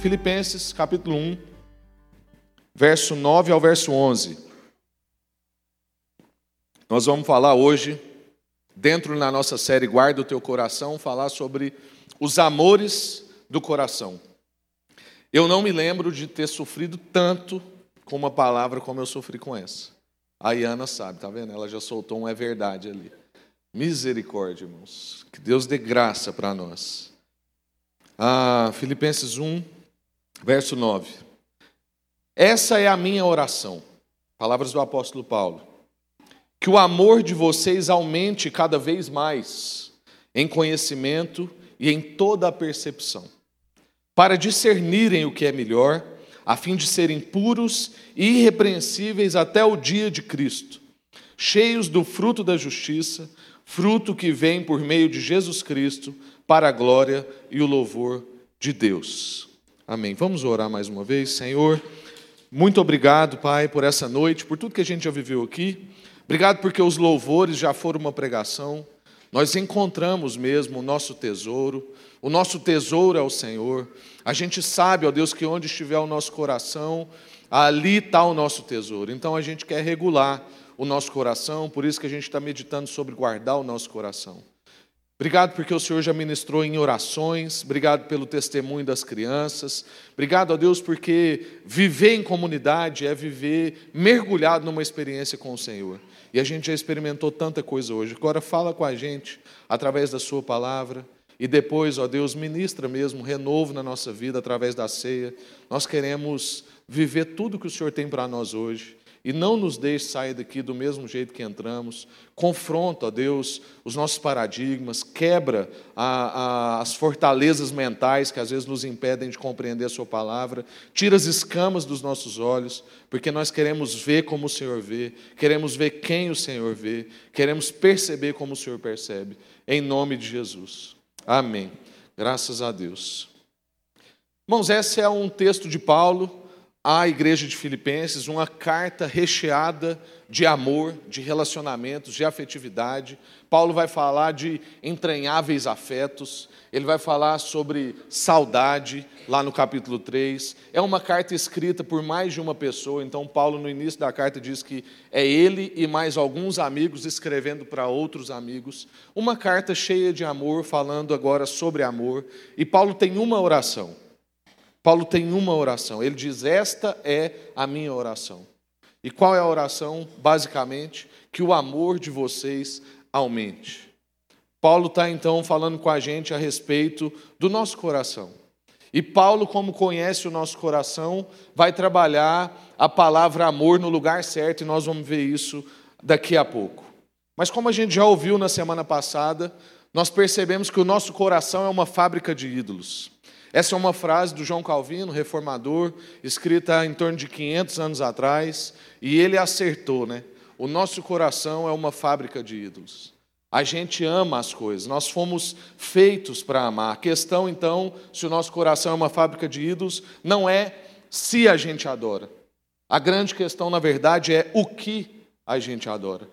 Filipenses capítulo 1, verso 9 ao verso 11. Nós vamos falar hoje, dentro da nossa série Guarda o Teu Coração, falar sobre os amores do coração. Eu não me lembro de ter sofrido tanto com uma palavra como eu sofri com essa. A Iana sabe, tá vendo? Ela já soltou um é verdade ali. Misericórdia, irmãos. Que Deus dê graça para nós. Ah, Filipenses 1, verso 9. Essa é a minha oração. Palavras do apóstolo Paulo. Que o amor de vocês aumente cada vez mais em conhecimento e em toda a percepção, para discernirem o que é melhor, a fim de serem puros e irrepreensíveis até o dia de Cristo, cheios do fruto da justiça, fruto que vem por meio de Jesus Cristo, para a glória e o louvor de Deus. Amém. Vamos orar mais uma vez, Senhor. Muito obrigado, Pai, por essa noite, por tudo que a gente já viveu aqui. Obrigado porque os louvores já foram uma pregação. Nós encontramos mesmo o nosso tesouro. O nosso tesouro é o Senhor. A gente sabe, ó Deus, que onde estiver o nosso coração, ali está o nosso tesouro. Então a gente quer regular o nosso coração, por isso que a gente está meditando sobre guardar o nosso coração. Obrigado porque o Senhor já ministrou em orações, obrigado pelo testemunho das crianças, obrigado a Deus porque viver em comunidade é viver mergulhado numa experiência com o Senhor. E a gente já experimentou tanta coisa hoje. Agora fala com a gente através da Sua palavra. E depois, ó Deus, ministra mesmo renovo na nossa vida através da ceia. Nós queremos viver tudo que o Senhor tem para nós hoje e não nos deixe sair daqui do mesmo jeito que entramos. Confronta, ó Deus, os nossos paradigmas, quebra a, a, as fortalezas mentais que às vezes nos impedem de compreender a Sua palavra, tira as escamas dos nossos olhos, porque nós queremos ver como o Senhor vê, queremos ver quem o Senhor vê, queremos perceber como o Senhor percebe, em nome de Jesus. Amém. Graças a Deus. Irmãos, esse é um texto de Paulo à igreja de Filipenses uma carta recheada de amor, de relacionamentos, de afetividade. Paulo vai falar de entranháveis afetos, ele vai falar sobre saudade, lá no capítulo 3. É uma carta escrita por mais de uma pessoa, então, Paulo, no início da carta, diz que é ele e mais alguns amigos escrevendo para outros amigos. Uma carta cheia de amor, falando agora sobre amor. E Paulo tem uma oração. Paulo tem uma oração. Ele diz: Esta é a minha oração. E qual é a oração? Basicamente, que o amor de vocês aumente. Paulo está então falando com a gente a respeito do nosso coração. E Paulo, como conhece o nosso coração, vai trabalhar a palavra amor no lugar certo, e nós vamos ver isso daqui a pouco. Mas como a gente já ouviu na semana passada, nós percebemos que o nosso coração é uma fábrica de ídolos. Essa é uma frase do João Calvino, reformador, escrita em torno de 500 anos atrás, e ele acertou, né? O nosso coração é uma fábrica de ídolos. A gente ama as coisas, nós fomos feitos para amar. A questão, então, se o nosso coração é uma fábrica de ídolos, não é se a gente adora. A grande questão, na verdade, é o que a gente adora.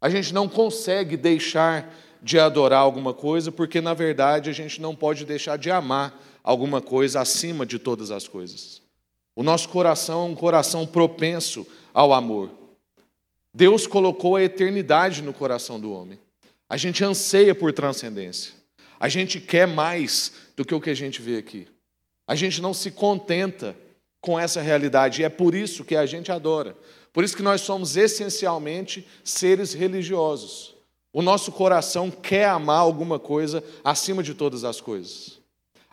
A gente não consegue deixar de adorar alguma coisa, porque, na verdade, a gente não pode deixar de amar alguma coisa acima de todas as coisas. O nosso coração é um coração propenso ao amor. Deus colocou a eternidade no coração do homem. A gente anseia por transcendência. A gente quer mais do que o que a gente vê aqui. A gente não se contenta com essa realidade e é por isso que a gente adora. Por isso que nós somos essencialmente seres religiosos. O nosso coração quer amar alguma coisa acima de todas as coisas.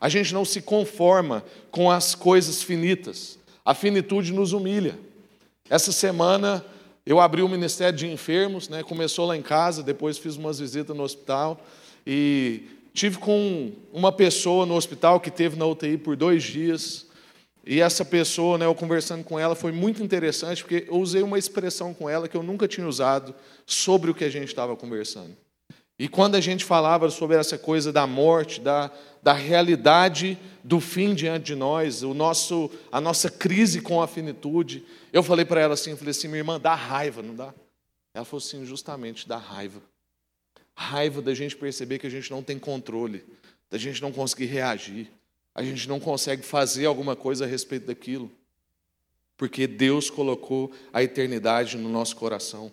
A gente não se conforma com as coisas finitas. A finitude nos humilha. Essa semana eu abri o Ministério de Enfermos, né? começou lá em casa, depois fiz umas visitas no hospital e tive com uma pessoa no hospital que teve na UTI por dois dias. E essa pessoa, né, eu conversando com ela, foi muito interessante, porque eu usei uma expressão com ela que eu nunca tinha usado sobre o que a gente estava conversando. E quando a gente falava sobre essa coisa da morte, da, da realidade do fim diante de nós, o nosso, a nossa crise com a finitude, eu falei para ela assim, falei assim, minha irmã, dá raiva, não dá? Ela falou assim, justamente, dá raiva. Raiva da gente perceber que a gente não tem controle, da gente não conseguir reagir, a gente não consegue fazer alguma coisa a respeito daquilo, porque Deus colocou a eternidade no nosso coração.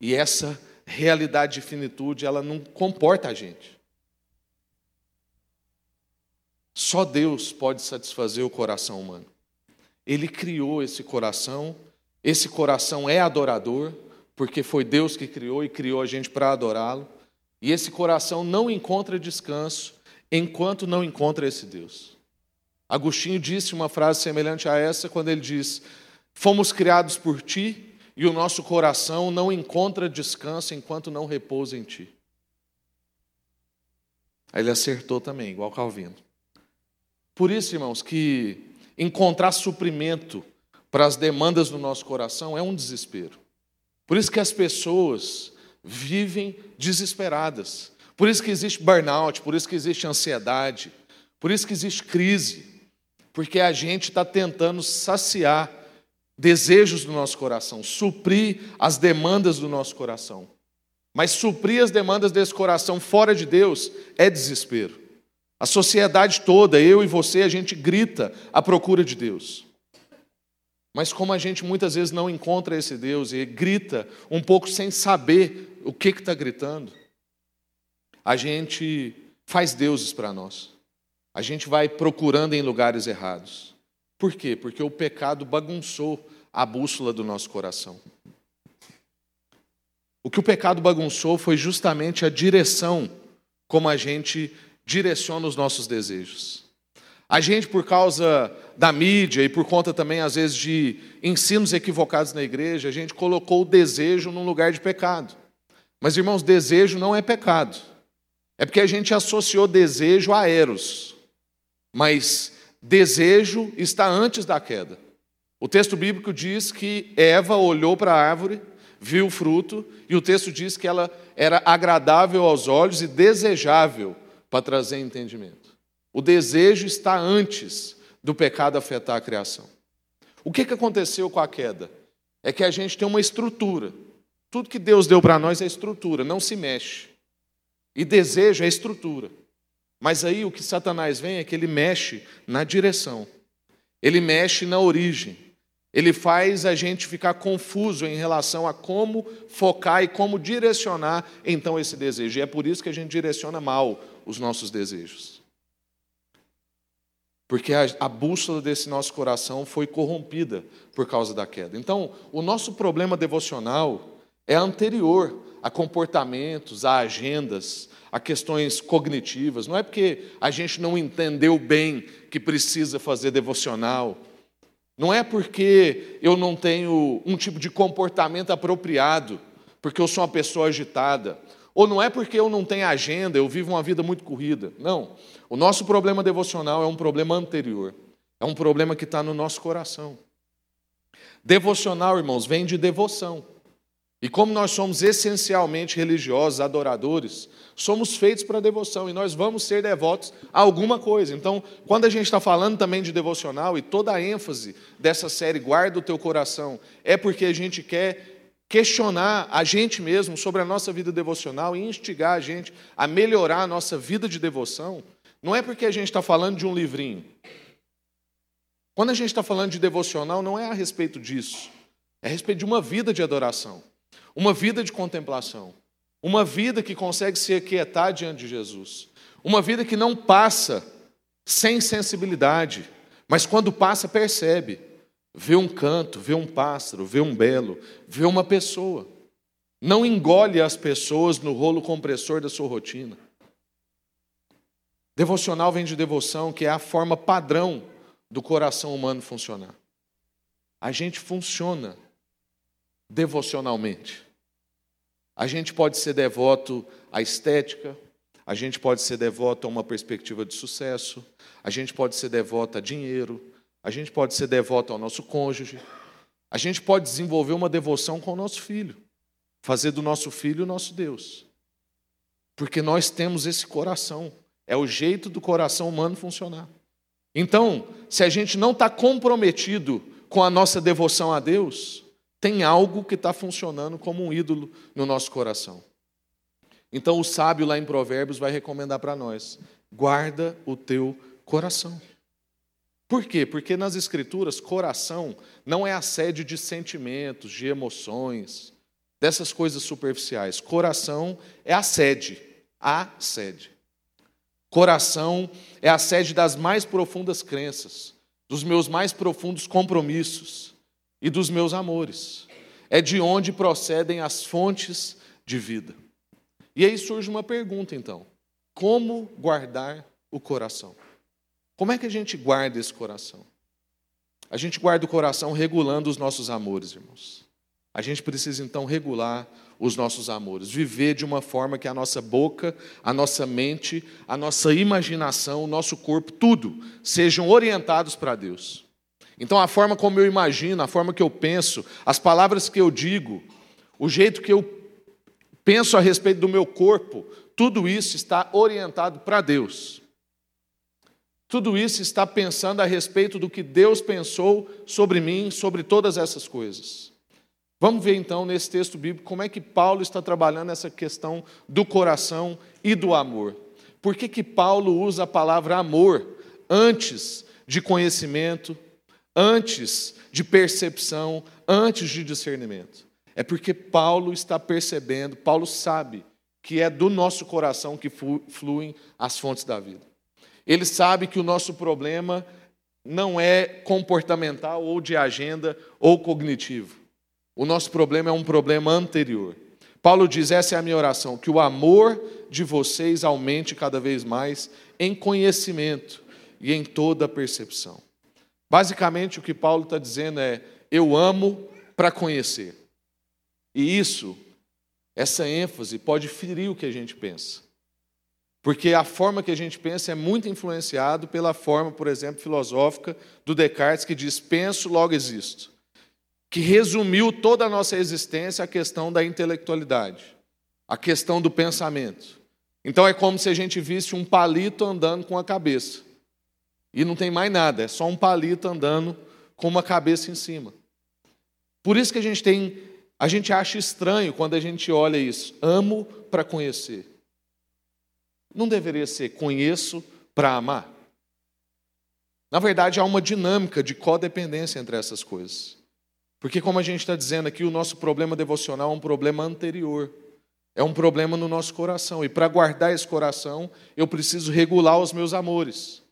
E essa realidade de finitude, ela não comporta a gente. Só Deus pode satisfazer o coração humano. Ele criou esse coração, esse coração é adorador, porque foi Deus que criou e criou a gente para adorá-lo. E esse coração não encontra descanso enquanto não encontra esse Deus. Agostinho disse uma frase semelhante a essa quando ele diz: Fomos criados por ti e o nosso coração não encontra descanso enquanto não repousa em ti. Aí ele acertou também, igual Calvino. Por isso, irmãos, que encontrar suprimento para as demandas do nosso coração é um desespero. Por isso que as pessoas vivem desesperadas. Por isso que existe burnout, por isso que existe ansiedade, por isso que existe crise, porque a gente está tentando saciar desejos do nosso coração, suprir as demandas do nosso coração. Mas suprir as demandas desse coração fora de Deus é desespero. A sociedade toda, eu e você, a gente grita à procura de Deus. Mas como a gente muitas vezes não encontra esse Deus e grita um pouco sem saber o que está gritando, a gente faz deuses para nós. A gente vai procurando em lugares errados. Por quê? Porque o pecado bagunçou a bússola do nosso coração. O que o pecado bagunçou foi justamente a direção como a gente direciona os nossos desejos. A gente, por causa da mídia e por conta também, às vezes, de ensinos equivocados na igreja, a gente colocou o desejo num lugar de pecado. Mas, irmãos, desejo não é pecado. É porque a gente associou desejo a eros. Mas desejo está antes da queda. O texto bíblico diz que Eva olhou para a árvore, viu o fruto, e o texto diz que ela era agradável aos olhos e desejável para trazer entendimento. O desejo está antes do pecado afetar a criação. O que, aconteceu com a queda? É que a gente tem uma estrutura. Tudo que Deus deu para nós é estrutura, não se mexe. E desejo é estrutura. Mas aí o que Satanás vem é que ele mexe na direção, ele mexe na origem, ele faz a gente ficar confuso em relação a como focar e como direcionar então esse desejo. E é por isso que a gente direciona mal os nossos desejos. Porque a, a bússola desse nosso coração foi corrompida por causa da queda. Então, o nosso problema devocional é anterior a comportamentos, a agendas, a questões cognitivas. Não é porque a gente não entendeu bem que precisa fazer devocional. Não é porque eu não tenho um tipo de comportamento apropriado, porque eu sou uma pessoa agitada. Ou não é porque eu não tenho agenda, eu vivo uma vida muito corrida. Não. O nosso problema devocional é um problema anterior. É um problema que está no nosso coração. Devocional, irmãos, vem de devoção. E como nós somos essencialmente religiosos, adoradores, somos feitos para devoção e nós vamos ser devotos a alguma coisa. Então, quando a gente está falando também de devocional, e toda a ênfase dessa série, guarda o teu coração, é porque a gente quer questionar a gente mesmo sobre a nossa vida devocional e instigar a gente a melhorar a nossa vida de devoção. Não é porque a gente está falando de um livrinho. Quando a gente está falando de devocional, não é a respeito disso. É a respeito de uma vida de adoração. Uma vida de contemplação. Uma vida que consegue se aquietar diante de Jesus. Uma vida que não passa sem sensibilidade, mas quando passa, percebe. Vê um canto, vê um pássaro, vê um belo, vê uma pessoa. Não engole as pessoas no rolo compressor da sua rotina. Devocional vem de devoção, que é a forma padrão do coração humano funcionar. A gente funciona devocionalmente. A gente pode ser devoto à estética, a gente pode ser devoto a uma perspectiva de sucesso, a gente pode ser devoto a dinheiro, a gente pode ser devoto ao nosso cônjuge, a gente pode desenvolver uma devoção com o nosso filho, fazer do nosso filho o nosso Deus. Porque nós temos esse coração, é o jeito do coração humano funcionar. Então, se a gente não está comprometido com a nossa devoção a Deus, tem algo que está funcionando como um ídolo no nosso coração. Então o sábio lá em Provérbios vai recomendar para nós: guarda o teu coração. Por quê? Porque nas Escrituras, coração não é a sede de sentimentos, de emoções, dessas coisas superficiais. Coração é a sede, a sede. Coração é a sede das mais profundas crenças, dos meus mais profundos compromissos e dos meus amores. É de onde procedem as fontes de vida. E aí surge uma pergunta, então: como guardar o coração? Como é que a gente guarda esse coração? A gente guarda o coração regulando os nossos amores, irmãos. A gente precisa então regular os nossos amores, viver de uma forma que a nossa boca, a nossa mente, a nossa imaginação, o nosso corpo, tudo sejam orientados para Deus. Então, a forma como eu imagino, a forma que eu penso, as palavras que eu digo, o jeito que eu penso a respeito do meu corpo, tudo isso está orientado para Deus. Tudo isso está pensando a respeito do que Deus pensou sobre mim, sobre todas essas coisas. Vamos ver então nesse texto bíblico como é que Paulo está trabalhando essa questão do coração e do amor. Por que, que Paulo usa a palavra amor antes de conhecimento, antes de percepção, antes de discernimento? É porque Paulo está percebendo, Paulo sabe que é do nosso coração que fluem as fontes da vida. Ele sabe que o nosso problema não é comportamental ou de agenda ou cognitivo. O nosso problema é um problema anterior. Paulo diz: essa é a minha oração, que o amor de vocês aumente cada vez mais em conhecimento e em toda percepção. Basicamente, o que Paulo está dizendo é: eu amo para conhecer. E isso, essa ênfase, pode ferir o que a gente pensa. Porque a forma que a gente pensa é muito influenciado pela forma, por exemplo, filosófica do Descartes, que diz: penso, logo existo. Que resumiu toda a nossa existência à questão da intelectualidade, a questão do pensamento. Então é como se a gente visse um palito andando com a cabeça. E não tem mais nada, é só um palito andando com uma cabeça em cima. Por isso que a gente tem, a gente acha estranho quando a gente olha isso. Amo para conhecer. Não deveria ser conheço para amar? Na verdade, há uma dinâmica de codependência entre essas coisas. Porque, como a gente está dizendo aqui, o nosso problema devocional é um problema anterior. É um problema no nosso coração. E para guardar esse coração, eu preciso regular os meus amores,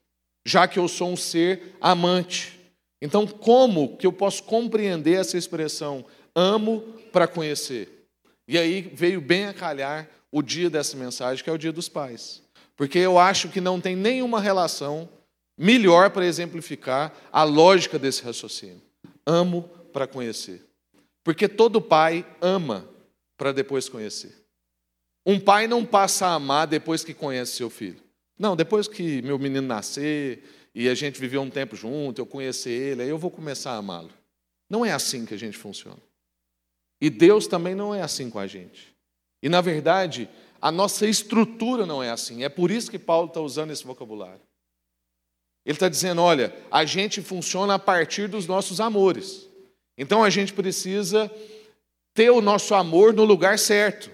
já que eu sou um ser amante. Então, como que eu posso compreender essa expressão amo para conhecer? E aí veio bem a calhar o dia dessa mensagem, que é o dia dos pais. Porque eu acho que não tem nenhuma relação melhor para exemplificar a lógica desse raciocínio. Amo para conhecer. Porque todo pai ama para depois conhecer. Um pai não passa a amar depois que conhece seu filho. Não, depois que meu menino nascer e a gente viver um tempo junto, eu conhecer ele, aí eu vou começar a amá-lo. Não é assim que a gente funciona. E Deus também não é assim com a gente. E, na verdade, a nossa estrutura não é assim. É por isso que Paulo está usando esse vocabulário. Ele está dizendo: olha, a gente funciona a partir dos nossos amores. Então a gente precisa ter o nosso amor no lugar certo.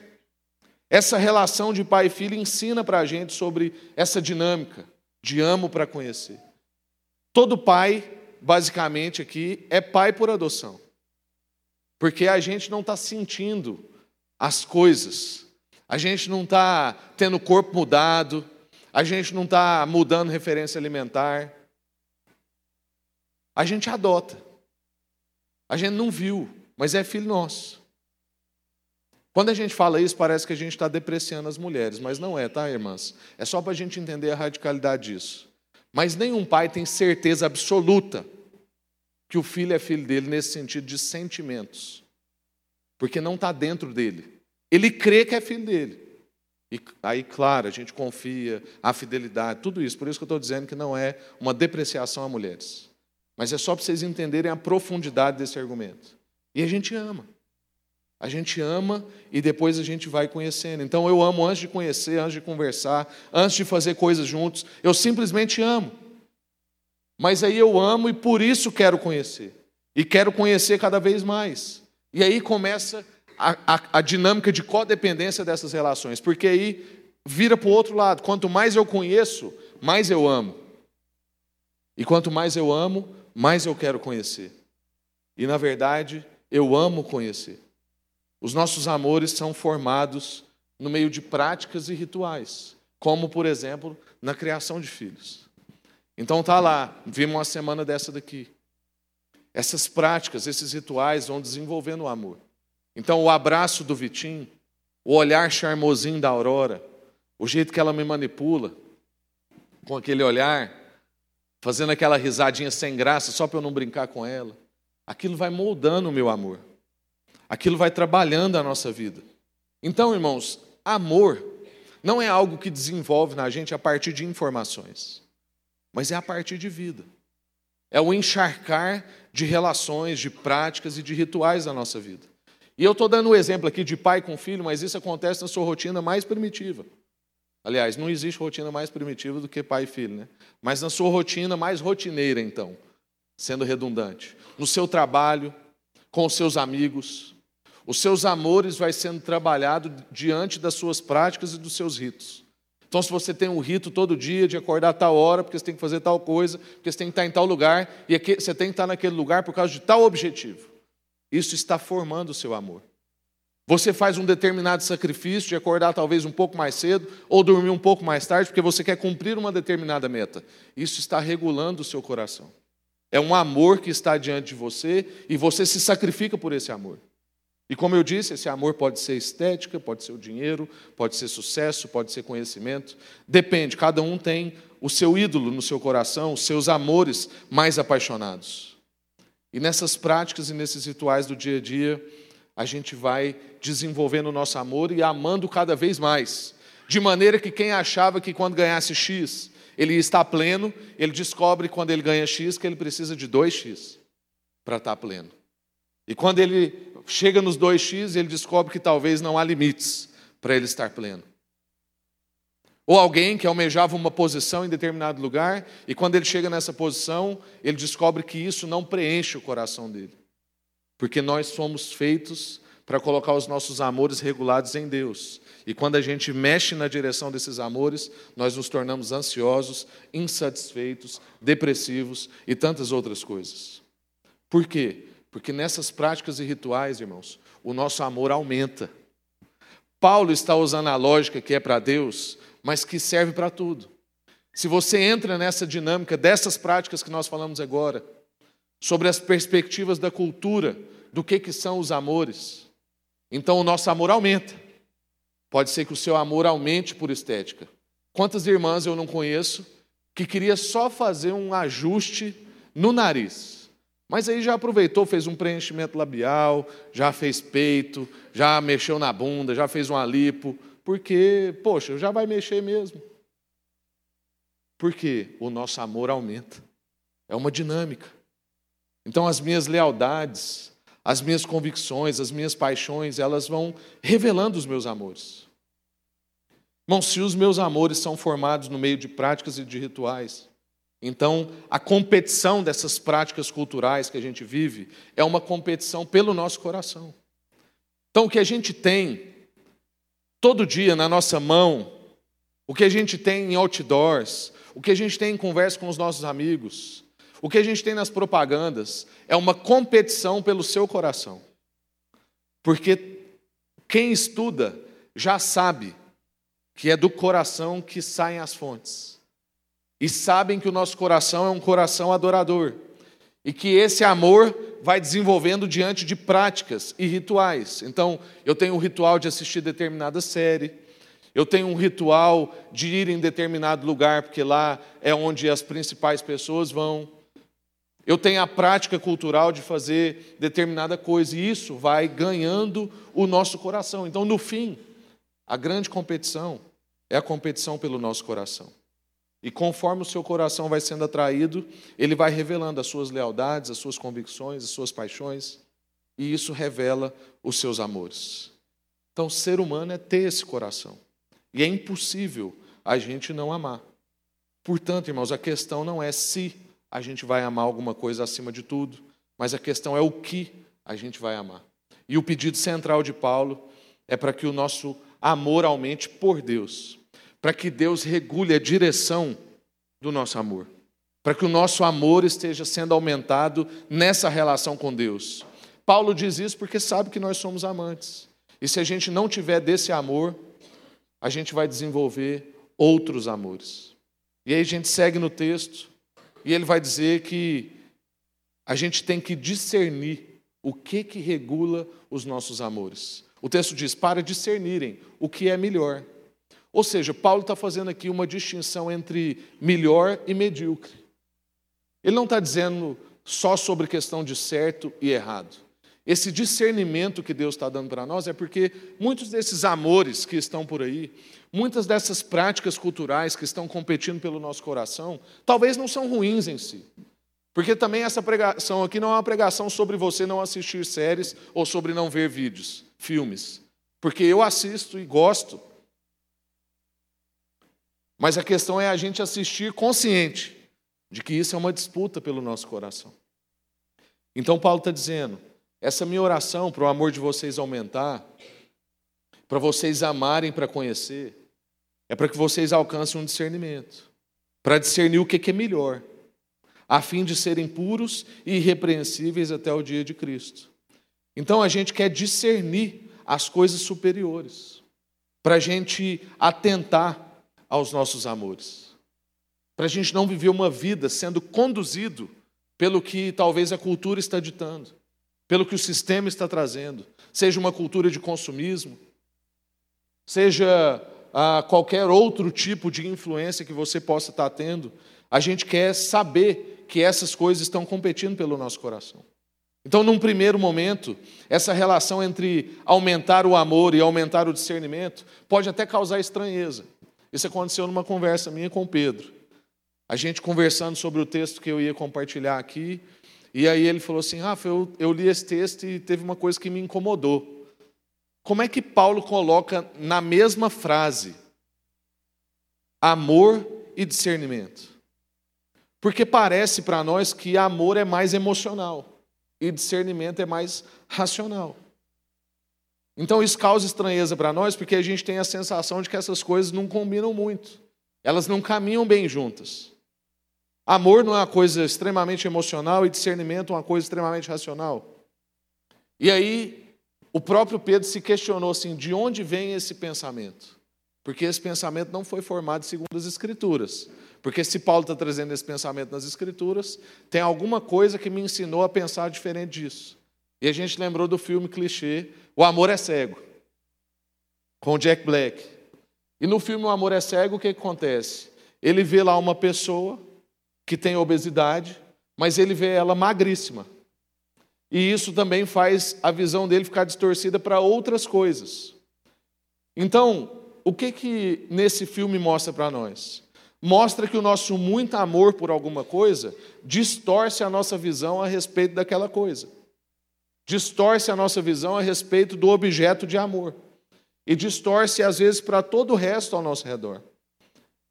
Essa relação de pai e filho ensina para a gente sobre essa dinâmica de amo para conhecer. Todo pai, basicamente aqui, é pai por adoção. Porque a gente não está sentindo as coisas. A gente não está tendo o corpo mudado, a gente não está mudando referência alimentar. A gente adota. A gente não viu, mas é filho nosso. Quando a gente fala isso, parece que a gente está depreciando as mulheres, mas não é, tá, irmãs? É só para a gente entender a radicalidade disso. Mas nenhum pai tem certeza absoluta que o filho é filho dele nesse sentido de sentimentos porque não está dentro dele. Ele crê que é filho dele. E aí, claro, a gente confia, a fidelidade, tudo isso. Por isso que eu estou dizendo que não é uma depreciação a mulheres. Mas é só para vocês entenderem a profundidade desse argumento. E a gente ama. A gente ama e depois a gente vai conhecendo. Então eu amo antes de conhecer, antes de conversar, antes de fazer coisas juntos. Eu simplesmente amo. Mas aí eu amo e por isso quero conhecer. E quero conhecer cada vez mais. E aí começa a, a, a dinâmica de codependência dessas relações, porque aí vira para o outro lado. Quanto mais eu conheço, mais eu amo. E quanto mais eu amo, mais eu quero conhecer. E na verdade, eu amo conhecer. Os nossos amores são formados no meio de práticas e rituais, como, por exemplo, na criação de filhos. Então tá lá, vimos uma semana dessa daqui. Essas práticas, esses rituais vão desenvolvendo o amor. Então o abraço do Vitim, o olhar charmosinho da Aurora, o jeito que ela me manipula, com aquele olhar, fazendo aquela risadinha sem graça só para eu não brincar com ela, aquilo vai moldando o meu amor. Aquilo vai trabalhando a nossa vida. Então, irmãos, amor não é algo que desenvolve na gente a partir de informações, mas é a partir de vida. É o encharcar de relações, de práticas e de rituais da nossa vida. E eu estou dando um exemplo aqui de pai com filho, mas isso acontece na sua rotina mais primitiva. Aliás, não existe rotina mais primitiva do que pai e filho, né? Mas na sua rotina mais rotineira, então, sendo redundante. No seu trabalho, com os seus amigos, os seus amores vai sendo trabalhado diante das suas práticas e dos seus ritos. Então, se você tem um rito todo dia de acordar a tal hora, porque você tem que fazer tal coisa, porque você tem que estar em tal lugar, e você tem que estar naquele lugar por causa de tal objetivo, isso está formando o seu amor. Você faz um determinado sacrifício de acordar talvez um pouco mais cedo ou dormir um pouco mais tarde, porque você quer cumprir uma determinada meta. Isso está regulando o seu coração. É um amor que está diante de você e você se sacrifica por esse amor. E como eu disse, esse amor pode ser estética, pode ser o dinheiro, pode ser sucesso, pode ser conhecimento. Depende, cada um tem o seu ídolo no seu coração, os seus amores mais apaixonados. E nessas práticas e nesses rituais do dia a dia, a gente vai desenvolvendo o nosso amor e amando cada vez mais. De maneira que quem achava que quando ganhasse X ele está pleno, ele descobre quando ele ganha X que ele precisa de 2X para estar pleno. E quando ele chega nos 2x, ele descobre que talvez não há limites para ele estar pleno. Ou alguém que almejava uma posição em determinado lugar, e quando ele chega nessa posição, ele descobre que isso não preenche o coração dele. Porque nós somos feitos para colocar os nossos amores regulados em Deus. E quando a gente mexe na direção desses amores, nós nos tornamos ansiosos, insatisfeitos, depressivos e tantas outras coisas. Por quê? Porque nessas práticas e rituais, irmãos, o nosso amor aumenta. Paulo está usando a lógica que é para Deus, mas que serve para tudo. Se você entra nessa dinâmica dessas práticas que nós falamos agora, sobre as perspectivas da cultura, do que, que são os amores, então o nosso amor aumenta. Pode ser que o seu amor aumente por estética. Quantas irmãs eu não conheço que queria só fazer um ajuste no nariz? Mas aí já aproveitou, fez um preenchimento labial, já fez peito, já mexeu na bunda, já fez um lipo, porque, poxa, já vai mexer mesmo. Porque o nosso amor aumenta. É uma dinâmica. Então as minhas lealdades, as minhas convicções, as minhas paixões, elas vão revelando os meus amores. Irmão, se os meus amores são formados no meio de práticas e de rituais, então, a competição dessas práticas culturais que a gente vive é uma competição pelo nosso coração. Então, o que a gente tem todo dia na nossa mão, o que a gente tem em outdoors, o que a gente tem em conversa com os nossos amigos, o que a gente tem nas propagandas, é uma competição pelo seu coração. Porque quem estuda já sabe que é do coração que saem as fontes e sabem que o nosso coração é um coração adorador e que esse amor vai desenvolvendo diante de práticas e rituais. Então, eu tenho um ritual de assistir determinada série, eu tenho um ritual de ir em determinado lugar, porque lá é onde as principais pessoas vão. Eu tenho a prática cultural de fazer determinada coisa, e isso vai ganhando o nosso coração. Então, no fim, a grande competição é a competição pelo nosso coração. E conforme o seu coração vai sendo atraído, ele vai revelando as suas lealdades, as suas convicções, as suas paixões, e isso revela os seus amores. Então, ser humano é ter esse coração. E é impossível a gente não amar. Portanto, irmãos, a questão não é se a gente vai amar alguma coisa acima de tudo, mas a questão é o que a gente vai amar. E o pedido central de Paulo é para que o nosso amor aumente por Deus, para que Deus regule a direção do nosso amor. para que o nosso amor esteja sendo aumentado nessa relação com Deus. Paulo diz isso porque sabe que nós somos amantes. E se a gente não tiver desse amor, a gente vai desenvolver outros amores. E aí a gente segue no texto, e ele vai dizer que a gente tem que discernir o que que regula os nossos amores. O texto diz: para discernirem o que é melhor. Ou seja, Paulo está fazendo aqui uma distinção entre melhor e medíocre. Ele não está dizendo só sobre questão de certo e errado. Esse discernimento que Deus está dando para nós é porque muitos desses amores que estão por aí, muitas dessas práticas culturais que estão competindo pelo nosso coração, talvez não são ruins em si. Porque também essa pregação aqui não é uma pregação sobre você não assistir séries ou sobre não ver vídeos, filmes. Porque eu assisto e gosto. Mas a questão é a gente assistir consciente de que isso é uma disputa pelo nosso coração. Então, Paulo está dizendo: essa minha oração para o amor de vocês aumentar, para vocês amarem para conhecer, é para que vocês alcancem um discernimento, para discernir o que é melhor, a fim de serem puros e irrepreensíveis até o dia de Cristo. Então, a gente quer discernir as coisas superiores, para a gente atentar aos nossos amores. Para a gente não viver uma vida sendo conduzido pelo que talvez a cultura está ditando, pelo que o sistema está trazendo, seja uma cultura de consumismo, seja ah, qualquer outro tipo de influência que você possa estar tendo, a gente quer saber que essas coisas estão competindo pelo nosso coração. Então, num primeiro momento, essa relação entre aumentar o amor e aumentar o discernimento pode até causar estranheza. Isso aconteceu numa conversa minha com o Pedro. A gente conversando sobre o texto que eu ia compartilhar aqui, e aí ele falou assim: Rafa, eu, eu li esse texto e teve uma coisa que me incomodou. Como é que Paulo coloca na mesma frase amor e discernimento? Porque parece para nós que amor é mais emocional e discernimento é mais racional. Então isso causa estranheza para nós, porque a gente tem a sensação de que essas coisas não combinam muito. Elas não caminham bem juntas. Amor não é uma coisa extremamente emocional e discernimento é uma coisa extremamente racional. E aí, o próprio Pedro se questionou assim: de onde vem esse pensamento? Porque esse pensamento não foi formado segundo as Escrituras. Porque se Paulo está trazendo esse pensamento nas Escrituras, tem alguma coisa que me ensinou a pensar diferente disso. E a gente lembrou do filme clichê o Amor é Cego, com Jack Black. E no filme O Amor é Cego, o que acontece? Ele vê lá uma pessoa que tem obesidade, mas ele vê ela magríssima. E isso também faz a visão dele ficar distorcida para outras coisas. Então, o que que nesse filme mostra para nós? Mostra que o nosso muito amor por alguma coisa distorce a nossa visão a respeito daquela coisa distorce a nossa visão a respeito do objeto de amor e distorce, às vezes, para todo o resto ao nosso redor.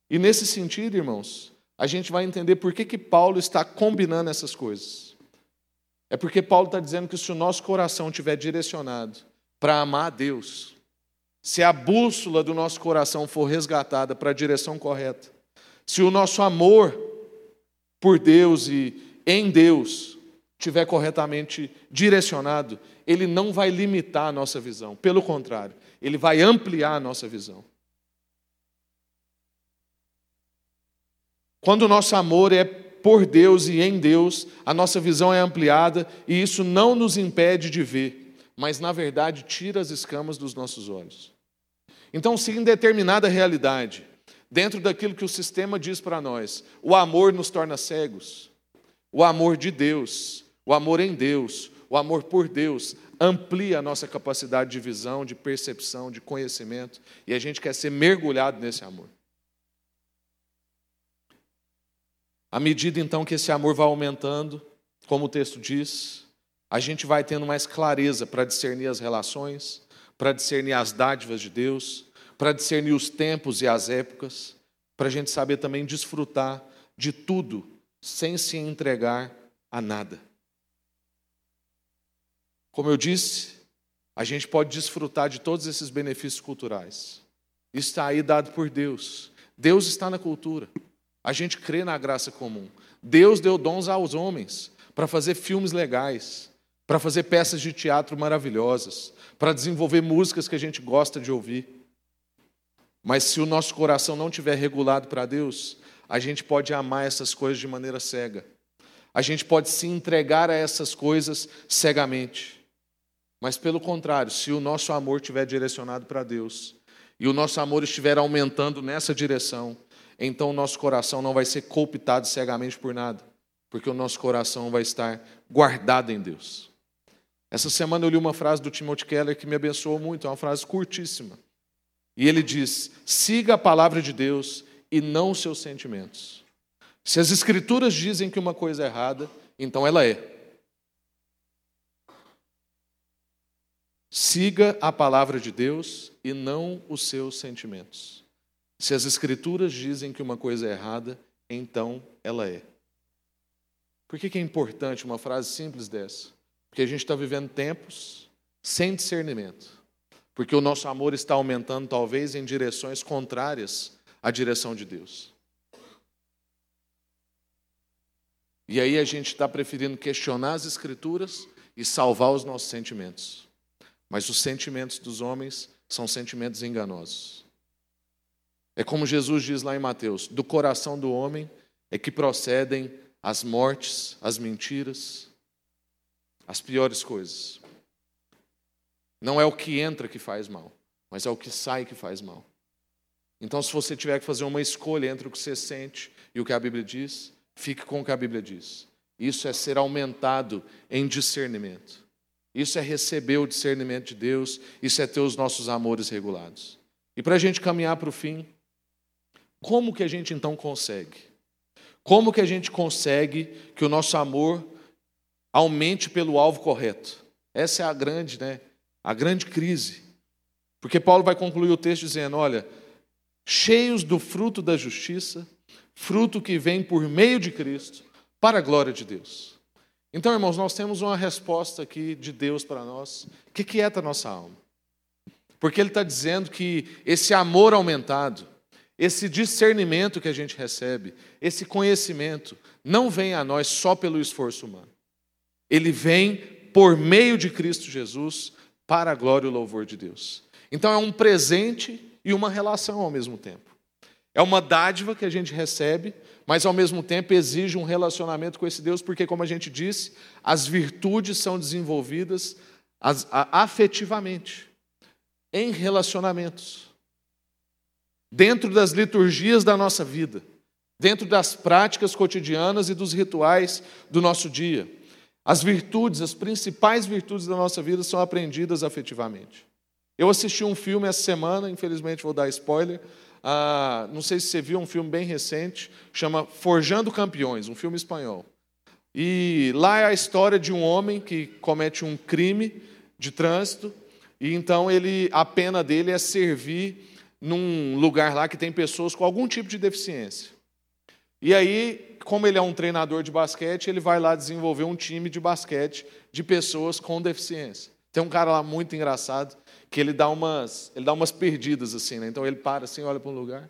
E nesse sentido, irmãos, a gente vai entender por que, que Paulo está combinando essas coisas. É porque Paulo está dizendo que se o nosso coração estiver direcionado para amar a Deus, se a bússola do nosso coração for resgatada para a direção correta, se o nosso amor por Deus e em Deus estiver corretamente direcionado, ele não vai limitar a nossa visão. Pelo contrário, ele vai ampliar a nossa visão. Quando o nosso amor é por Deus e em Deus, a nossa visão é ampliada e isso não nos impede de ver, mas na verdade tira as escamas dos nossos olhos. Então, se em determinada realidade, dentro daquilo que o sistema diz para nós, o amor nos torna cegos, o amor de Deus o amor em Deus, o amor por Deus, amplia a nossa capacidade de visão, de percepção, de conhecimento, e a gente quer ser mergulhado nesse amor. À medida então que esse amor vai aumentando, como o texto diz, a gente vai tendo mais clareza para discernir as relações, para discernir as dádivas de Deus, para discernir os tempos e as épocas, para a gente saber também desfrutar de tudo sem se entregar a nada. Como eu disse, a gente pode desfrutar de todos esses benefícios culturais. Está aí dado por Deus. Deus está na cultura. A gente crê na graça comum. Deus deu dons aos homens para fazer filmes legais, para fazer peças de teatro maravilhosas, para desenvolver músicas que a gente gosta de ouvir. Mas se o nosso coração não estiver regulado para Deus, a gente pode amar essas coisas de maneira cega. A gente pode se entregar a essas coisas cegamente. Mas pelo contrário, se o nosso amor estiver direcionado para Deus e o nosso amor estiver aumentando nessa direção, então o nosso coração não vai ser cooptado cegamente por nada, porque o nosso coração vai estar guardado em Deus. Essa semana eu li uma frase do Timothy Keller que me abençoou muito, é uma frase curtíssima. E ele diz: siga a palavra de Deus e não os seus sentimentos. Se as Escrituras dizem que uma coisa é errada, então ela é. Siga a palavra de Deus e não os seus sentimentos. Se as Escrituras dizem que uma coisa é errada, então ela é. Por que, é importante uma frase simples dessa? Porque a gente está vivendo tempos sem discernimento. Porque o nosso amor está aumentando, talvez, em direções contrárias à direção de Deus. E aí a gente está preferindo questionar as Escrituras e salvar os nossos sentimentos. Mas os sentimentos dos homens são sentimentos enganosos. É como Jesus diz lá em Mateus: do coração do homem é que procedem as mortes, as mentiras, as piores coisas. Não é o que entra que faz mal, mas é o que sai que faz mal. Então, se você tiver que fazer uma escolha entre o que você sente e o que a Bíblia diz, Fique com o que a Bíblia diz. Isso é ser aumentado em discernimento. Isso é receber o discernimento de Deus. Isso é ter os nossos amores regulados. E para a gente caminhar para o fim, como que a gente então consegue? Como que a gente consegue que o nosso amor aumente pelo alvo correto? Essa é a grande, né? A grande crise. Porque Paulo vai concluir o texto dizendo: olha, cheios do fruto da justiça, fruto que vem por meio de Cristo, para a glória de Deus. Então, irmãos, nós temos uma resposta aqui de Deus para nós, que quieta a nossa alma. Porque Ele está dizendo que esse amor aumentado, esse discernimento que a gente recebe, esse conhecimento, não vem a nós só pelo esforço humano. Ele vem por meio de Cristo Jesus para a glória e o louvor de Deus. Então é um presente e uma relação ao mesmo tempo. É uma dádiva que a gente recebe, mas ao mesmo tempo exige um relacionamento com esse Deus, porque, como a gente disse, as virtudes são desenvolvidas afetivamente, em relacionamentos, dentro das liturgias da nossa vida, dentro das práticas cotidianas e dos rituais do nosso dia. As virtudes, as principais virtudes da nossa vida são aprendidas afetivamente. Eu assisti um filme essa semana, infelizmente vou dar spoiler, ah, não sei se você viu um filme bem recente, chama Forjando Campeões, um filme espanhol. E lá é a história de um homem que comete um crime de trânsito, e então ele, a pena dele é servir num lugar lá que tem pessoas com algum tipo de deficiência. E aí, como ele é um treinador de basquete, ele vai lá desenvolver um time de basquete de pessoas com deficiência. Tem um cara lá muito engraçado que ele dá umas, ele dá umas perdidas assim, né? Então ele para assim, olha para um lugar.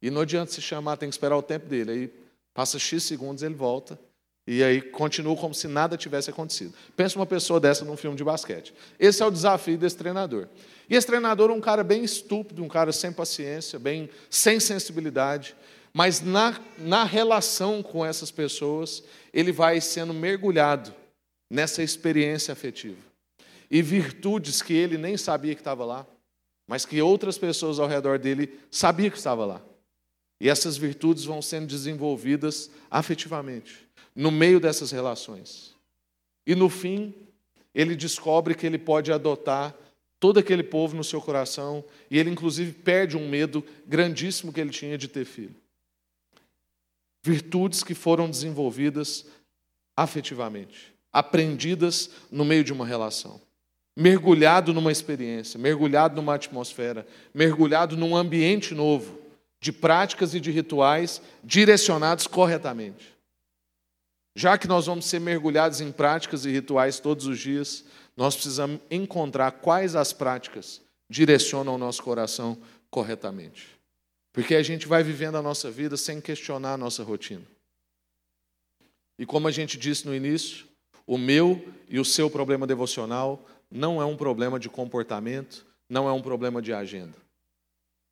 E não adianta se chamar, tem que esperar o tempo dele. Aí passa X segundos, ele volta. E aí continua como se nada tivesse acontecido. Pensa uma pessoa dessa num filme de basquete. Esse é o desafio desse treinador. E esse treinador é um cara bem estúpido, um cara sem paciência, bem sem sensibilidade. Mas na, na relação com essas pessoas, ele vai sendo mergulhado nessa experiência afetiva e virtudes que ele nem sabia que estava lá, mas que outras pessoas ao redor dele sabiam que estava lá. E essas virtudes vão sendo desenvolvidas afetivamente, no meio dessas relações. E no fim, ele descobre que ele pode adotar todo aquele povo no seu coração, e ele inclusive perde um medo grandíssimo que ele tinha de ter filho. Virtudes que foram desenvolvidas afetivamente, aprendidas no meio de uma relação mergulhado numa experiência, mergulhado numa atmosfera, mergulhado num ambiente novo, de práticas e de rituais direcionados corretamente. Já que nós vamos ser mergulhados em práticas e rituais todos os dias, nós precisamos encontrar quais as práticas direcionam o nosso coração corretamente. Porque a gente vai vivendo a nossa vida sem questionar a nossa rotina. E como a gente disse no início, o meu e o seu problema devocional não é um problema de comportamento, não é um problema de agenda.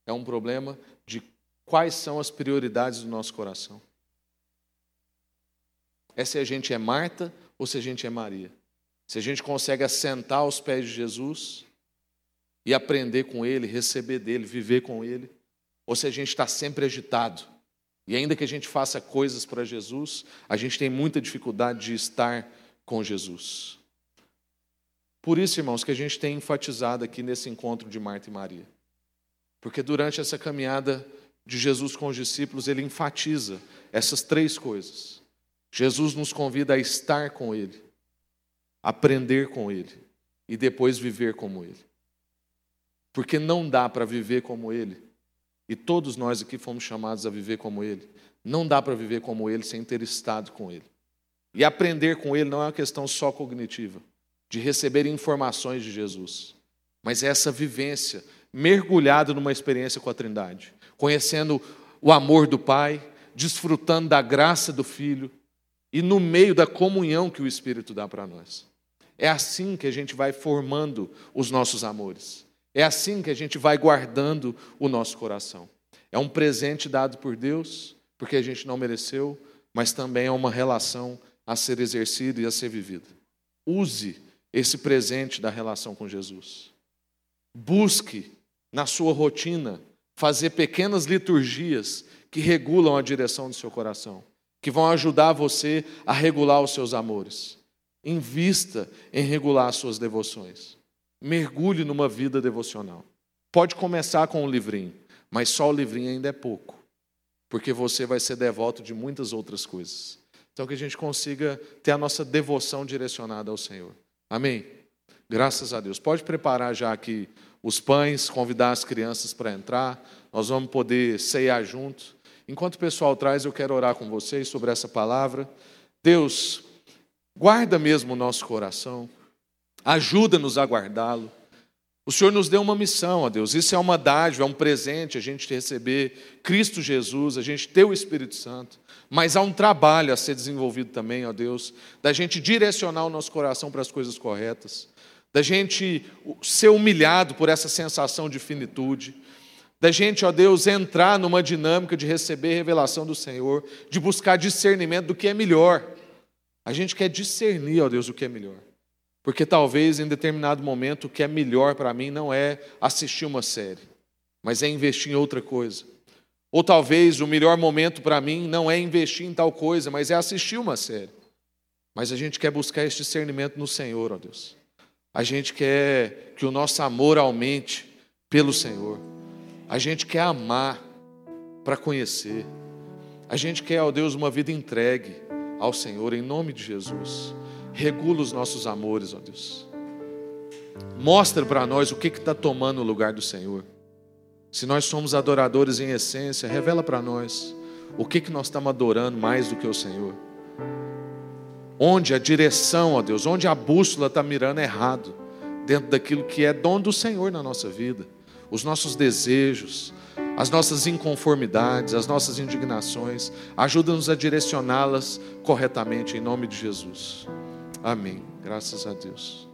É um problema de quais são as prioridades do nosso coração. É se a gente é Marta ou se a gente é Maria. Se a gente consegue assentar aos pés de Jesus e aprender com Ele, receber dele, viver com Ele, ou se a gente está sempre agitado. E ainda que a gente faça coisas para Jesus, a gente tem muita dificuldade de estar com Jesus. Por isso, irmãos, que a gente tem enfatizado aqui nesse encontro de Marta e Maria. Porque durante essa caminhada de Jesus com os discípulos, ele enfatiza essas três coisas. Jesus nos convida a estar com Ele, aprender com Ele e depois viver como Ele. Porque não dá para viver como Ele, e todos nós aqui fomos chamados a viver como Ele, não dá para viver como Ele sem ter estado com Ele. E aprender com Ele não é uma questão só cognitiva, de receber informações de Jesus, mas é essa vivência mergulhada numa experiência com a Trindade, conhecendo o amor do Pai, desfrutando da graça do Filho e no meio da comunhão que o Espírito dá para nós. É assim que a gente vai formando os nossos amores. É assim que a gente vai guardando o nosso coração. É um presente dado por Deus, porque a gente não mereceu, mas também é uma relação a ser exercida e a ser vivida. Use esse presente da relação com Jesus. Busque na sua rotina fazer pequenas liturgias que regulam a direção do seu coração que vão ajudar você a regular os seus amores. Invista em regular as suas devoções. Mergulhe numa vida devocional. Pode começar com um livrinho, mas só o livrinho ainda é pouco, porque você vai ser devoto de muitas outras coisas. Então, que a gente consiga ter a nossa devoção direcionada ao Senhor. Amém? Graças a Deus. Pode preparar já aqui os pães, convidar as crianças para entrar. Nós vamos poder ceiar juntos. Enquanto o pessoal traz, eu quero orar com vocês sobre essa palavra. Deus, guarda mesmo o nosso coração, ajuda-nos a guardá-lo. O Senhor nos deu uma missão, ó Deus. Isso é uma dádiva, é um presente a gente receber Cristo Jesus, a gente ter o Espírito Santo. Mas há um trabalho a ser desenvolvido também, ó Deus, da gente direcionar o nosso coração para as coisas corretas, da gente ser humilhado por essa sensação de finitude, da gente, ó Deus, entrar numa dinâmica de receber revelação do Senhor, de buscar discernimento do que é melhor. A gente quer discernir, ó Deus, o que é melhor. Porque talvez em determinado momento o que é melhor para mim não é assistir uma série, mas é investir em outra coisa. Ou talvez o melhor momento para mim não é investir em tal coisa, mas é assistir uma série. Mas a gente quer buscar esse discernimento no Senhor, ó Deus. A gente quer que o nosso amor aumente pelo Senhor. A gente quer amar para conhecer. A gente quer, ó Deus, uma vida entregue ao Senhor, em nome de Jesus. Regula os nossos amores, ó Deus. Mostra para nós o que está tomando o lugar do Senhor. Se nós somos adoradores em essência, revela para nós o que, que nós estamos adorando mais do que o Senhor. Onde a direção, ó Deus, onde a bússola está mirando errado, dentro daquilo que é dom do Senhor na nossa vida os nossos desejos, as nossas inconformidades, as nossas indignações. Ajuda-nos a direcioná-las corretamente, em nome de Jesus. Amém. Graças a Deus.